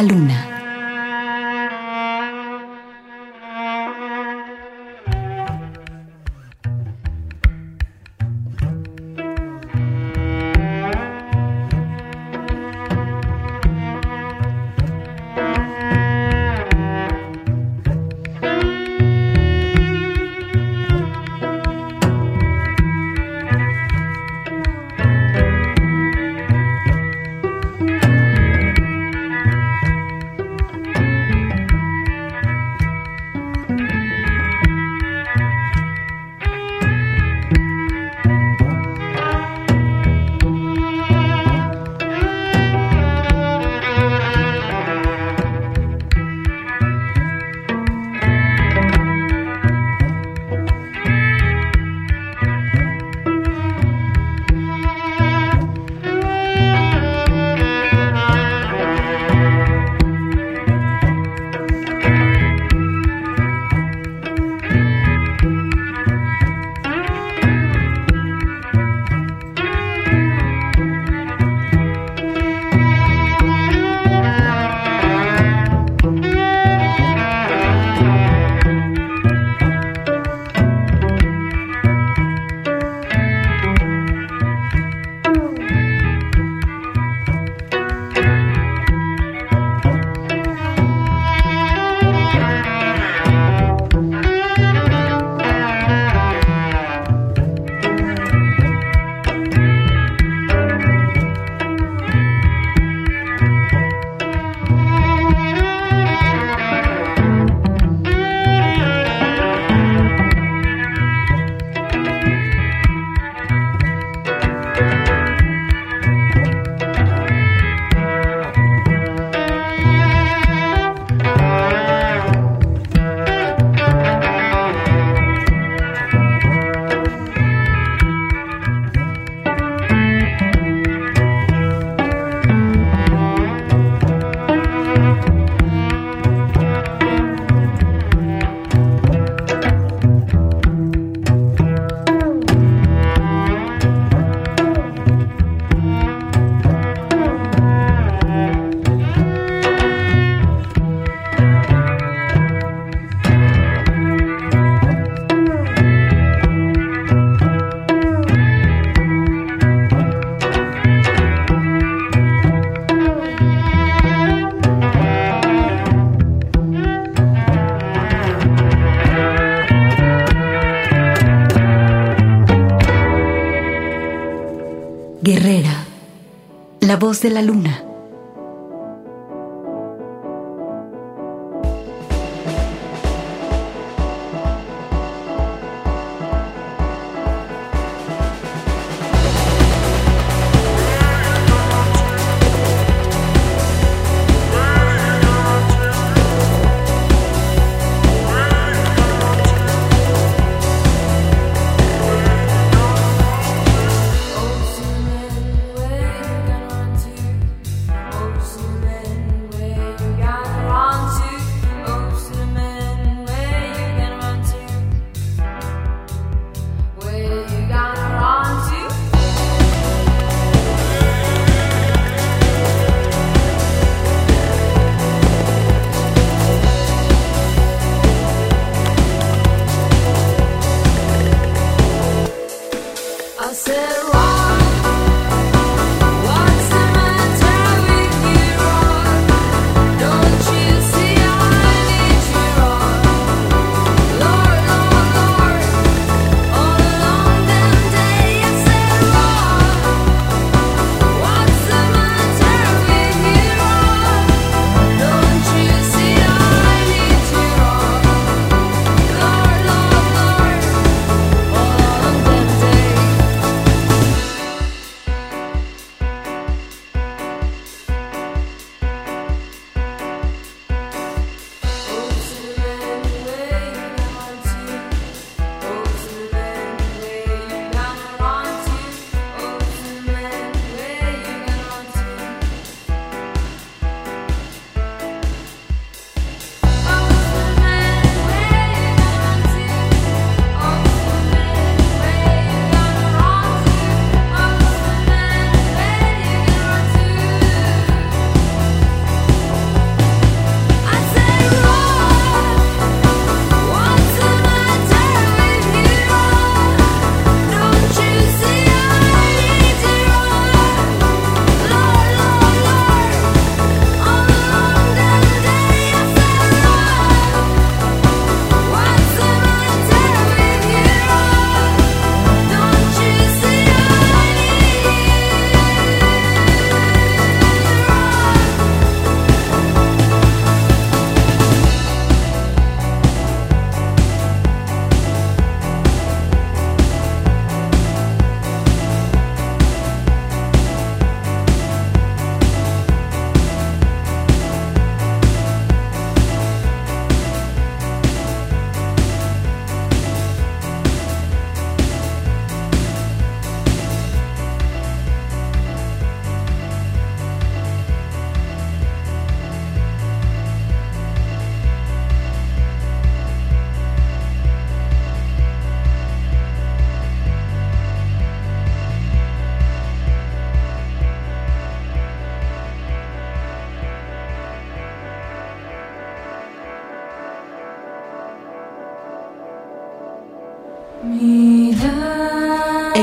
La luna. De la luna.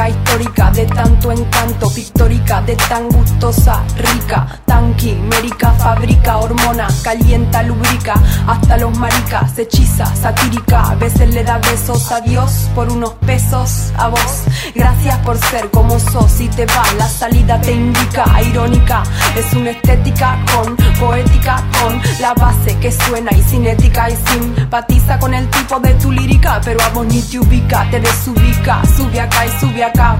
Que histérica, histórica, de tanto encanto, pictórica, de tan gustosa, rica, tan quimérica, fabrica hormona, calienta, lubrica, hasta los maricas, hechiza, satírica, a veces le da besos a Dios por unos pesos a vos. Gracias por ser como sos y te va, la salida te indica, irónica, es una estética con poética, con la base que suena y cinética y simpatiza con el tipo de tu lírica, pero a vos ni te ubica, te desubica, sube acá y sube acá,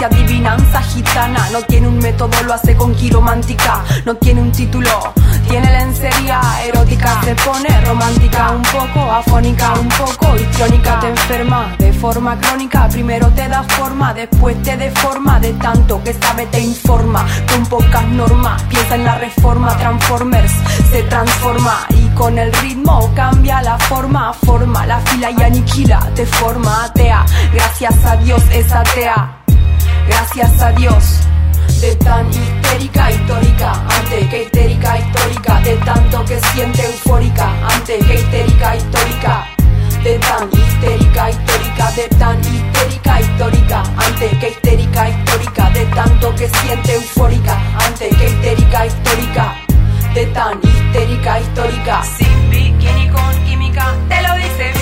adivinanza gitana, no tiene un método, lo hace con quiromántica, no tiene un título, tiene lencería erótica, se pone romántica, un poco afónica, un poco histriónica, te enferma de forma crónica, primero te da forma, después te deforma, de tanto que sabe te informa, con pocas normas, piensa en la reforma, Transformers se transforma y con el ritmo cambia la forma, forma la fila y aniquila, te forma atea, gracias a Dios es atea. Gracias a Dios. De tan histérica, histórica, ante que histérica, histórica, de tanto que siente eufórica, ante que histérica, histórica, de tan histérica, histórica, de tan histérica, histórica, ante que histérica, histórica, de tanto que siente eufórica, ante que histérica, histórica, de tan histérica, histórica. Sin bikini con química, te lo dice,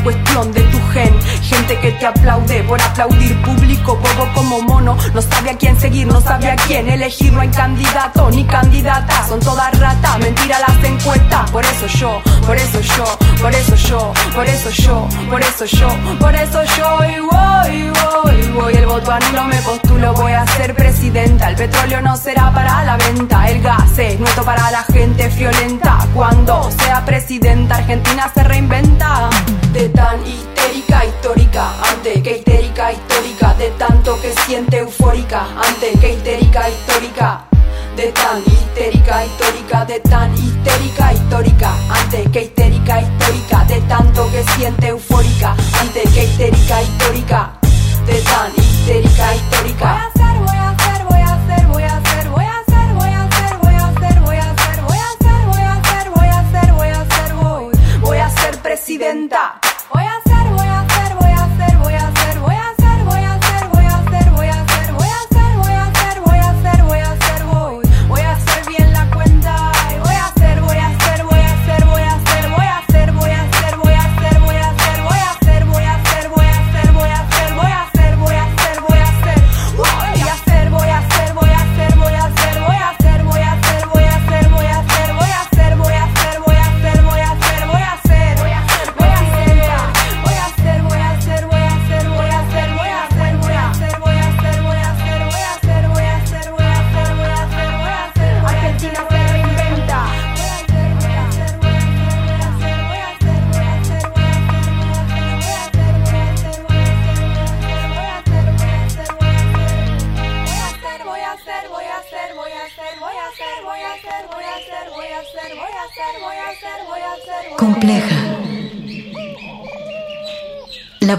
cuestión de tu gen, gente que te aplaude por aplaudir público, bobo como mono, no sabe a quién seguir, no sabe a quién elegir, no hay candidato ni candidata, son todas ratas, mentira las encuestas, por eso yo, por eso yo, por eso yo, por eso yo, por eso yo, por eso yo. Y voy, voy, voy, el voto anulo me postulo, voy a ser presidenta, el petróleo no será para la venta, el gas nuestro para la gente friolenta, cuando sea presidenta Argentina se reinventa, de tan histérica, histórica, ante que histérica, histórica, de tanto que siente eufórica, ante que histérica, histórica. De tan histérica, histórica, de tan histérica, histórica, ante que histérica, histórica, de tanto que siente eufórica, ante que histérica, histórica, de tan histérica, histórica. 真的。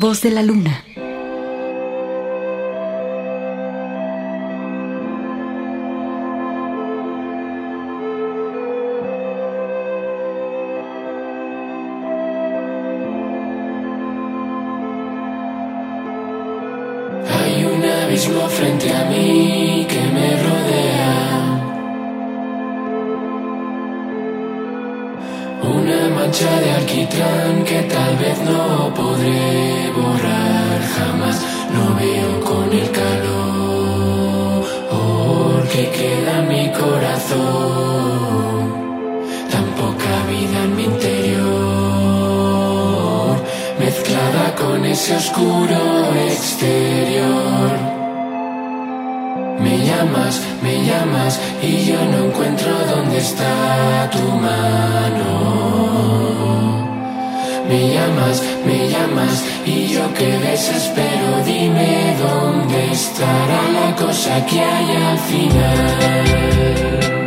Voz de la luna. Hay un abismo frente a mí que me rodea. Una mancha de alquitrán que tal vez no podré jamás. Lo veo con el calor que queda en mi corazón. Tan poca vida en mi interior, mezclada con ese oscuro exterior. Me llamas, me llamas y yo no encuentro dónde está tu mano. Me llamas, me llamas y yo que desespero, dime dónde estará la cosa que hay al final.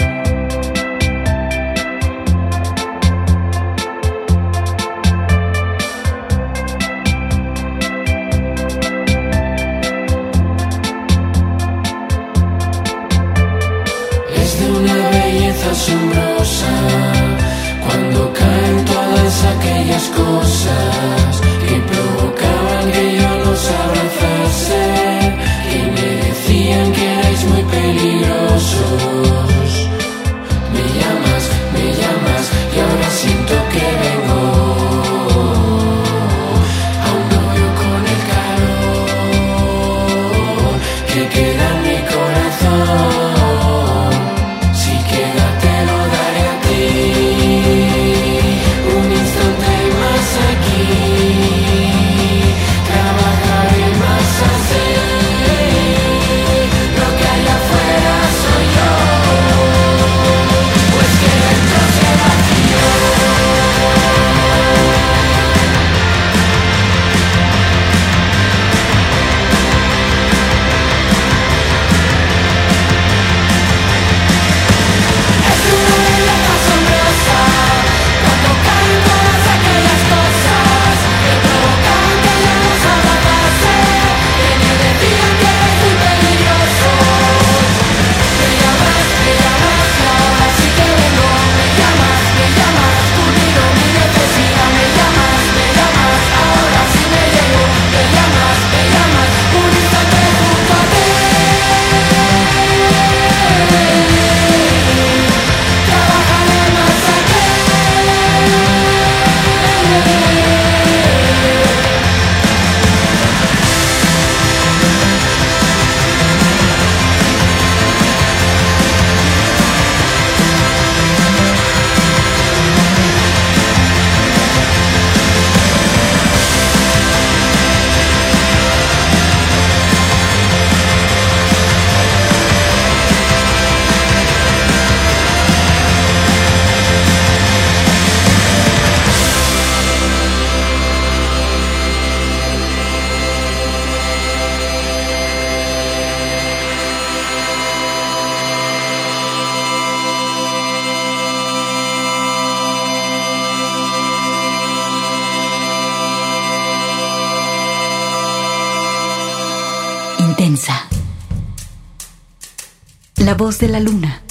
Voz de la luna.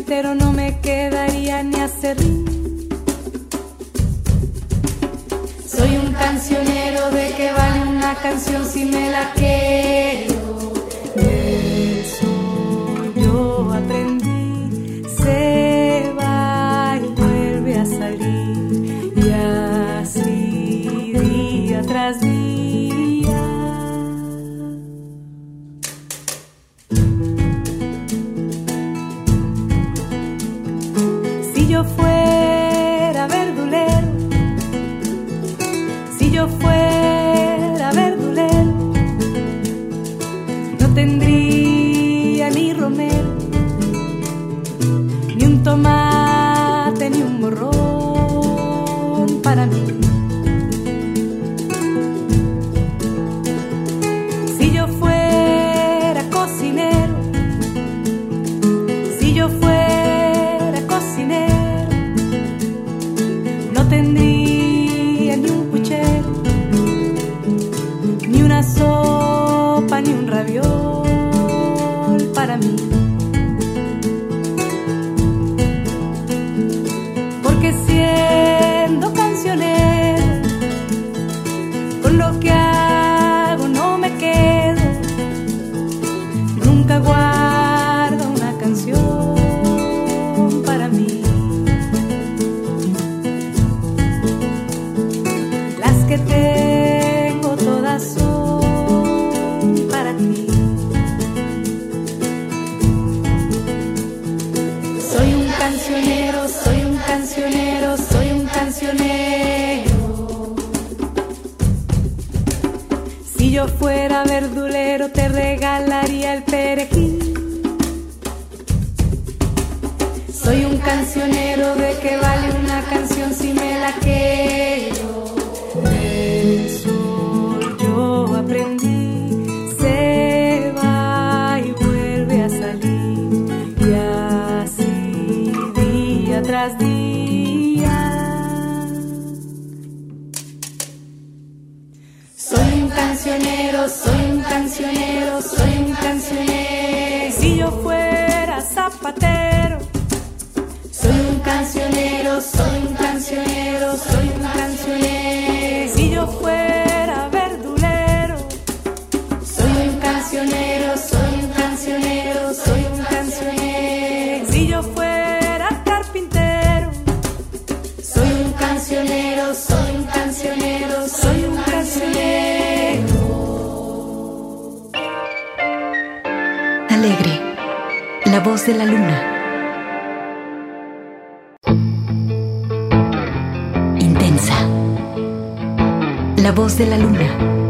entero no me quedaría ni acerrín. Soy un cancionero de que vale una canción si me la quieres La voz de la luna.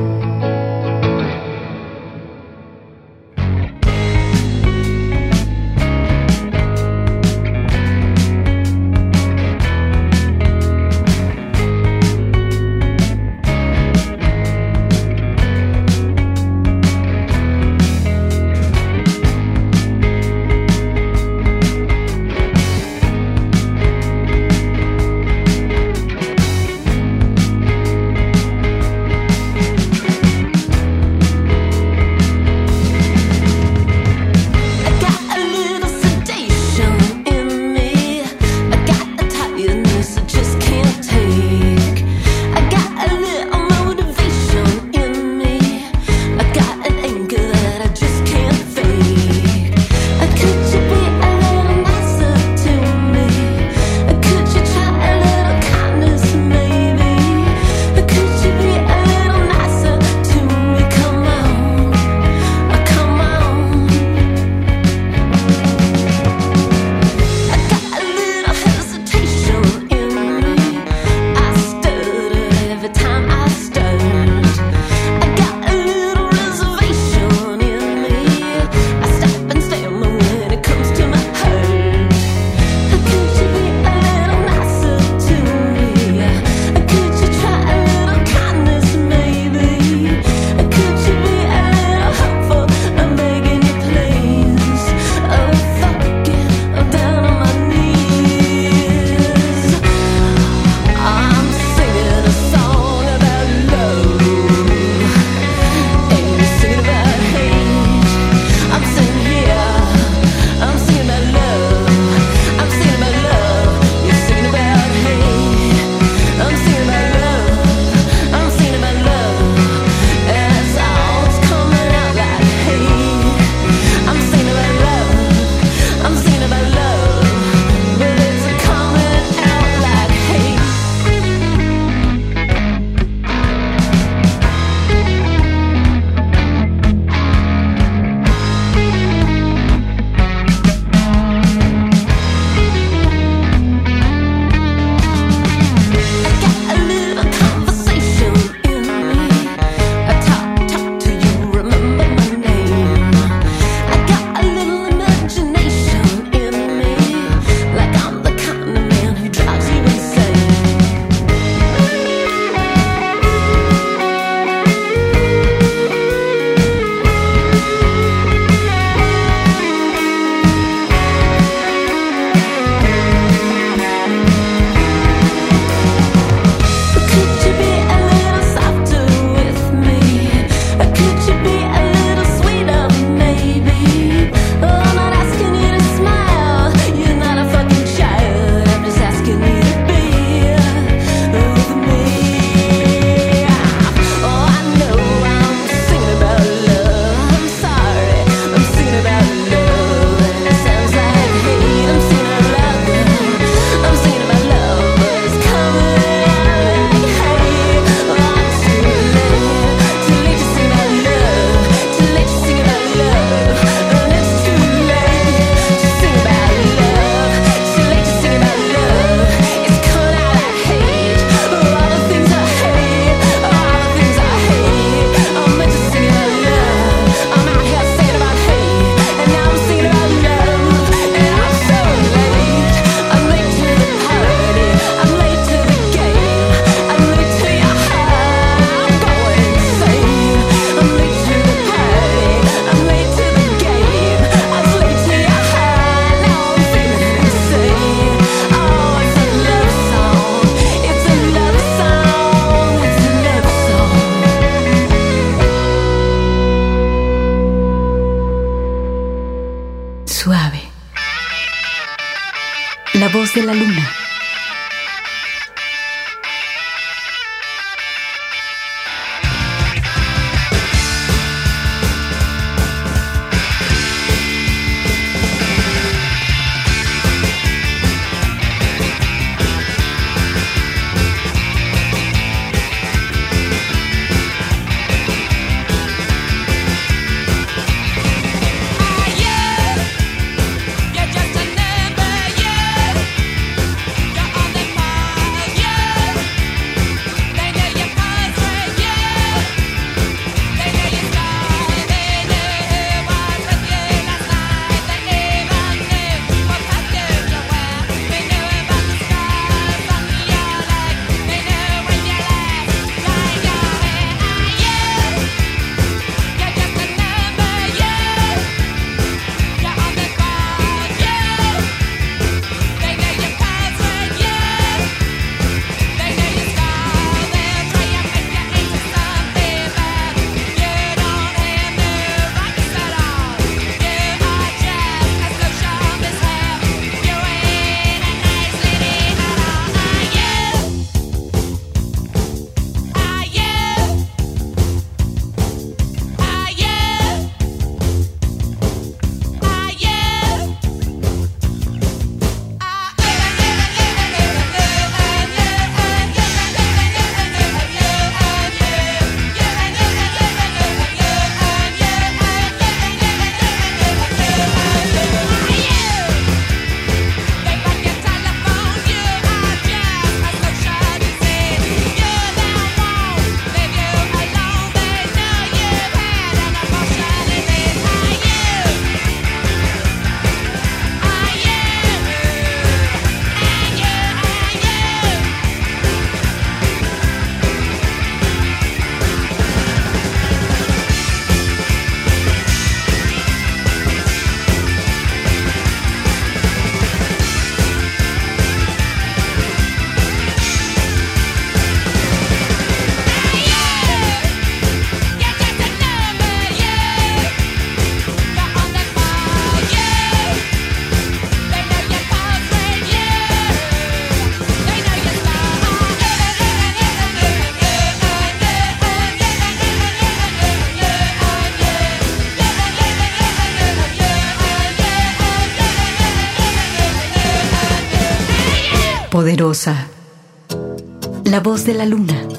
La voz de la luna.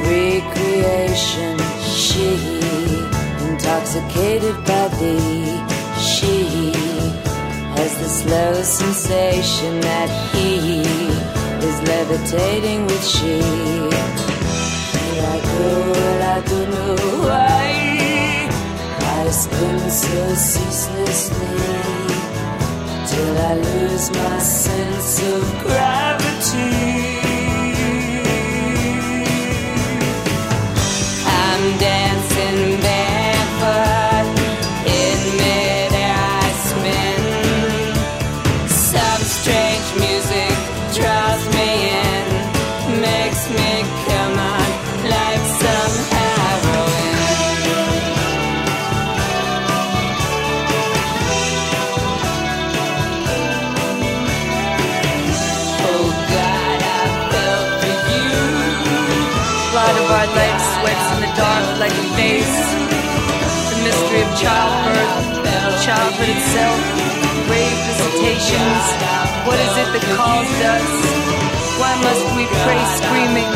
Recreation. She intoxicated by thee. She has the slow sensation that he is levitating with she. I spin so ceaselessly till I lose my sense of gravity. Childbirth, childhood itself, grave visitations. What is it that calls us? Why must we pray screaming?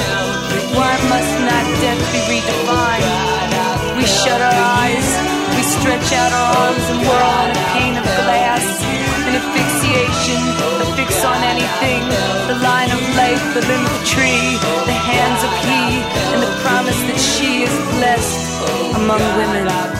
Why must not death be redefined? We shut our eyes, we stretch out our arms and whirl on a pane of glass. An asphyxiation, a fix on anything. The line of life, the limb of tree, the hands of he, and the promise that she is blessed among women.